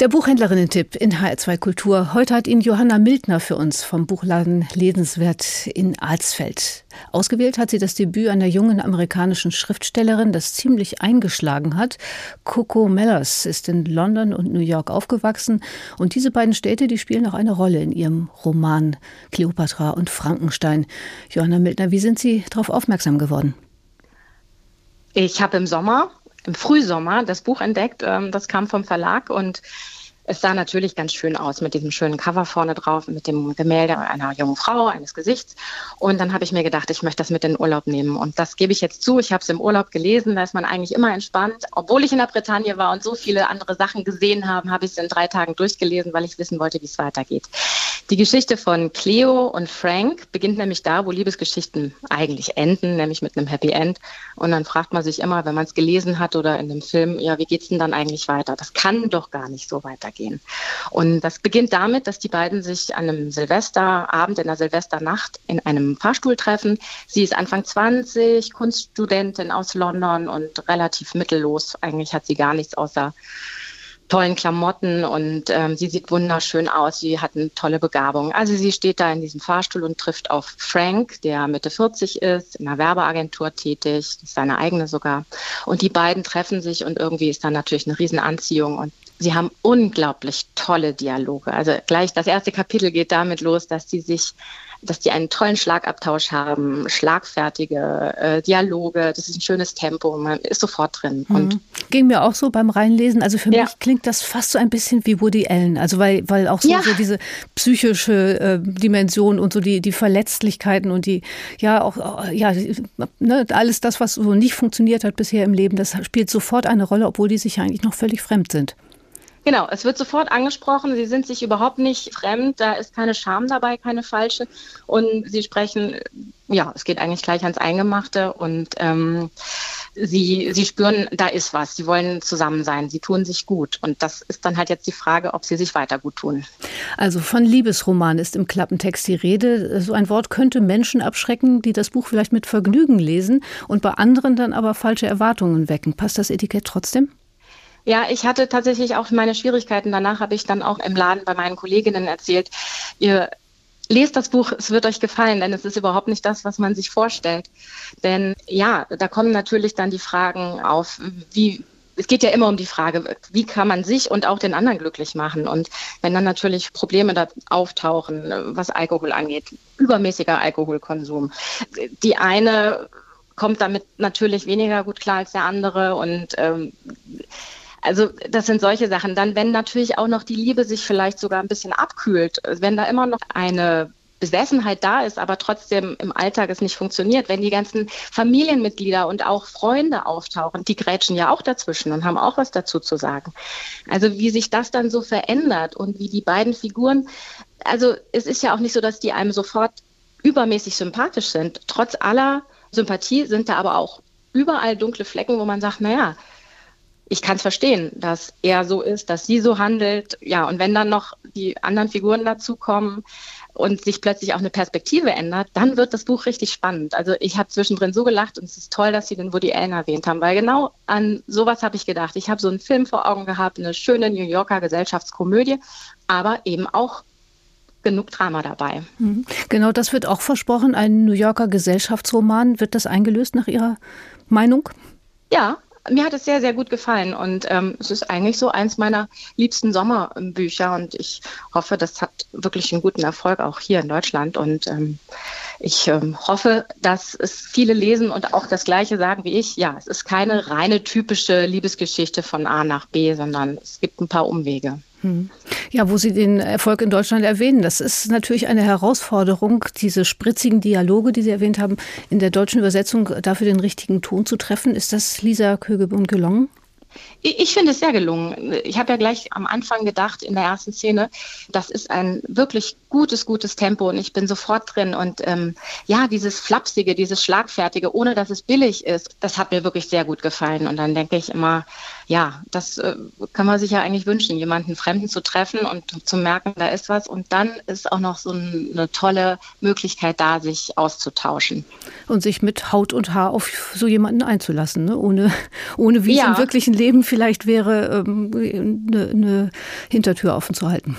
Der Buchhändlerinnen-Tipp in HR2 Kultur. Heute hat ihn Johanna Mildner für uns vom Buchladen Lesenswert in Alsfeld. Ausgewählt hat sie das Debüt einer jungen amerikanischen Schriftstellerin, das ziemlich eingeschlagen hat. Coco Mellers ist in London und New York aufgewachsen und diese beiden Städte, die spielen auch eine Rolle in ihrem Roman Cleopatra und Frankenstein. Johanna Mildner, wie sind Sie darauf aufmerksam geworden? Ich habe im Sommer im Frühsommer das Buch entdeckt. Ähm, das kam vom Verlag und es sah natürlich ganz schön aus mit diesem schönen Cover vorne drauf, mit dem Gemälde einer jungen Frau, eines Gesichts. Und dann habe ich mir gedacht, ich möchte das mit in den Urlaub nehmen. Und das gebe ich jetzt zu. Ich habe es im Urlaub gelesen, da ist man eigentlich immer entspannt. Obwohl ich in der Bretagne war und so viele andere Sachen gesehen habe, habe ich es in drei Tagen durchgelesen, weil ich wissen wollte, wie es weitergeht. Die Geschichte von Cleo und Frank beginnt nämlich da, wo Liebesgeschichten eigentlich enden, nämlich mit einem Happy End. Und dann fragt man sich immer, wenn man es gelesen hat oder in dem Film, ja, wie geht's denn dann eigentlich weiter? Das kann doch gar nicht so weitergehen. Und das beginnt damit, dass die beiden sich an einem Silvesterabend, in der Silvesternacht in einem Fahrstuhl treffen. Sie ist Anfang 20, Kunststudentin aus London und relativ mittellos. Eigentlich hat sie gar nichts außer tollen Klamotten und ähm, sie sieht wunderschön aus. Sie hat eine tolle Begabung. Also sie steht da in diesem Fahrstuhl und trifft auf Frank, der Mitte 40 ist, in einer Werbeagentur tätig, seine eigene sogar. Und die beiden treffen sich und irgendwie ist da natürlich eine Riesenanziehung und sie haben unglaublich tolle Dialoge. Also gleich das erste Kapitel geht damit los, dass sie sich dass die einen tollen Schlagabtausch haben, schlagfertige äh, Dialoge, das ist ein schönes Tempo, man ist sofort drin. Mhm. Und Ging mir auch so beim Reinlesen. Also für ja. mich klingt das fast so ein bisschen wie Woody Allen. Also weil, weil auch so, ja. so diese psychische äh, Dimension und so die, die Verletzlichkeiten und die, ja, auch, ja, ne, alles das, was so nicht funktioniert hat bisher im Leben, das spielt sofort eine Rolle, obwohl die sich eigentlich noch völlig fremd sind. Genau, es wird sofort angesprochen, sie sind sich überhaupt nicht fremd, da ist keine Scham dabei, keine falsche. Und sie sprechen, ja, es geht eigentlich gleich ans Eingemachte und ähm, sie, sie spüren, da ist was, sie wollen zusammen sein, sie tun sich gut. Und das ist dann halt jetzt die Frage, ob sie sich weiter gut tun. Also von Liebesroman ist im Klappentext die Rede. So ein Wort könnte Menschen abschrecken, die das Buch vielleicht mit Vergnügen lesen und bei anderen dann aber falsche Erwartungen wecken. Passt das Etikett trotzdem? Ja, ich hatte tatsächlich auch meine Schwierigkeiten. Danach habe ich dann auch im Laden bei meinen Kolleginnen erzählt, ihr lest das Buch, es wird euch gefallen, denn es ist überhaupt nicht das, was man sich vorstellt. Denn ja, da kommen natürlich dann die Fragen auf, wie, es geht ja immer um die Frage, wie kann man sich und auch den anderen glücklich machen? Und wenn dann natürlich Probleme da auftauchen, was Alkohol angeht, übermäßiger Alkoholkonsum. Die eine kommt damit natürlich weniger gut klar als der andere und ähm, also das sind solche Sachen. Dann, wenn natürlich auch noch die Liebe sich vielleicht sogar ein bisschen abkühlt, wenn da immer noch eine Besessenheit da ist, aber trotzdem im Alltag es nicht funktioniert, wenn die ganzen Familienmitglieder und auch Freunde auftauchen, die grätschen ja auch dazwischen und haben auch was dazu zu sagen. Also wie sich das dann so verändert und wie die beiden Figuren, also es ist ja auch nicht so, dass die einem sofort übermäßig sympathisch sind. Trotz aller Sympathie sind da aber auch überall dunkle Flecken, wo man sagt, naja, ich kann es verstehen, dass er so ist, dass sie so handelt. Ja, und wenn dann noch die anderen Figuren dazukommen und sich plötzlich auch eine Perspektive ändert, dann wird das Buch richtig spannend. Also ich habe zwischendrin so gelacht und es ist toll, dass Sie den Woody Allen erwähnt haben, weil genau an sowas habe ich gedacht. Ich habe so einen Film vor Augen gehabt, eine schöne New Yorker Gesellschaftskomödie, aber eben auch genug Drama dabei. Mhm. Genau, das wird auch versprochen, ein New Yorker Gesellschaftsroman. Wird das eingelöst nach Ihrer Meinung? Ja, mir hat es sehr, sehr gut gefallen und ähm, es ist eigentlich so eins meiner liebsten Sommerbücher und ich hoffe, das hat wirklich einen guten Erfolg auch hier in Deutschland und ähm, ich ähm, hoffe, dass es viele lesen und auch das Gleiche sagen wie ich. Ja, es ist keine reine typische Liebesgeschichte von A nach B, sondern es gibt ein paar Umwege. Hm. Ja, wo Sie den Erfolg in Deutschland erwähnen, das ist natürlich eine Herausforderung, diese spritzigen Dialoge, die Sie erwähnt haben, in der deutschen Übersetzung dafür den richtigen Ton zu treffen. Ist das Lisa Kögebund gelungen? Ich finde es sehr gelungen. Ich habe ja gleich am Anfang gedacht, in der ersten Szene, das ist ein wirklich gutes, gutes Tempo und ich bin sofort drin. Und ähm, ja, dieses Flapsige, dieses Schlagfertige, ohne dass es billig ist, das hat mir wirklich sehr gut gefallen. Und dann denke ich immer, ja, das äh, kann man sich ja eigentlich wünschen, jemanden Fremden zu treffen und zu merken, da ist was. Und dann ist auch noch so eine tolle Möglichkeit da, sich auszutauschen. Und sich mit Haut und Haar auf so jemanden einzulassen, ne? ohne, ohne wie ja. es im wirklichen Leben vielleicht wäre, ähm, eine, eine Hintertür offen zu halten.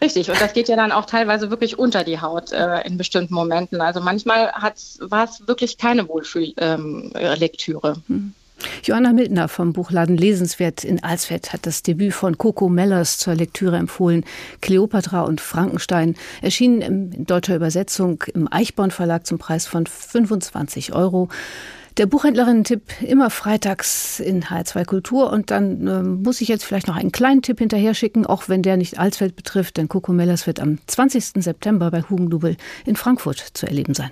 Richtig, und das geht ja dann auch teilweise wirklich unter die Haut äh, in bestimmten Momenten. Also manchmal war es wirklich keine Wohlfühllektüre. Ähm, hm. Johanna Mildner vom Buchladen Lesenswert in Alsfeld hat das Debüt von Coco Mellers zur Lektüre empfohlen. Kleopatra und Frankenstein erschienen in deutscher Übersetzung im Eichborn Verlag zum Preis von 25 Euro. Der Buchhändlerin-Tipp immer freitags in H2 Kultur. Und dann äh, muss ich jetzt vielleicht noch einen kleinen Tipp hinterher schicken, auch wenn der nicht Alsfeld betrifft, denn Coco Mellers wird am 20. September bei Hugendubel in Frankfurt zu erleben sein.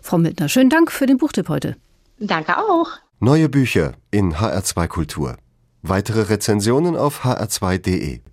Frau Mildner, schönen Dank für den Buchtipp heute. Danke auch. Neue Bücher in HR2 Kultur. Weitere Rezensionen auf hr2.de.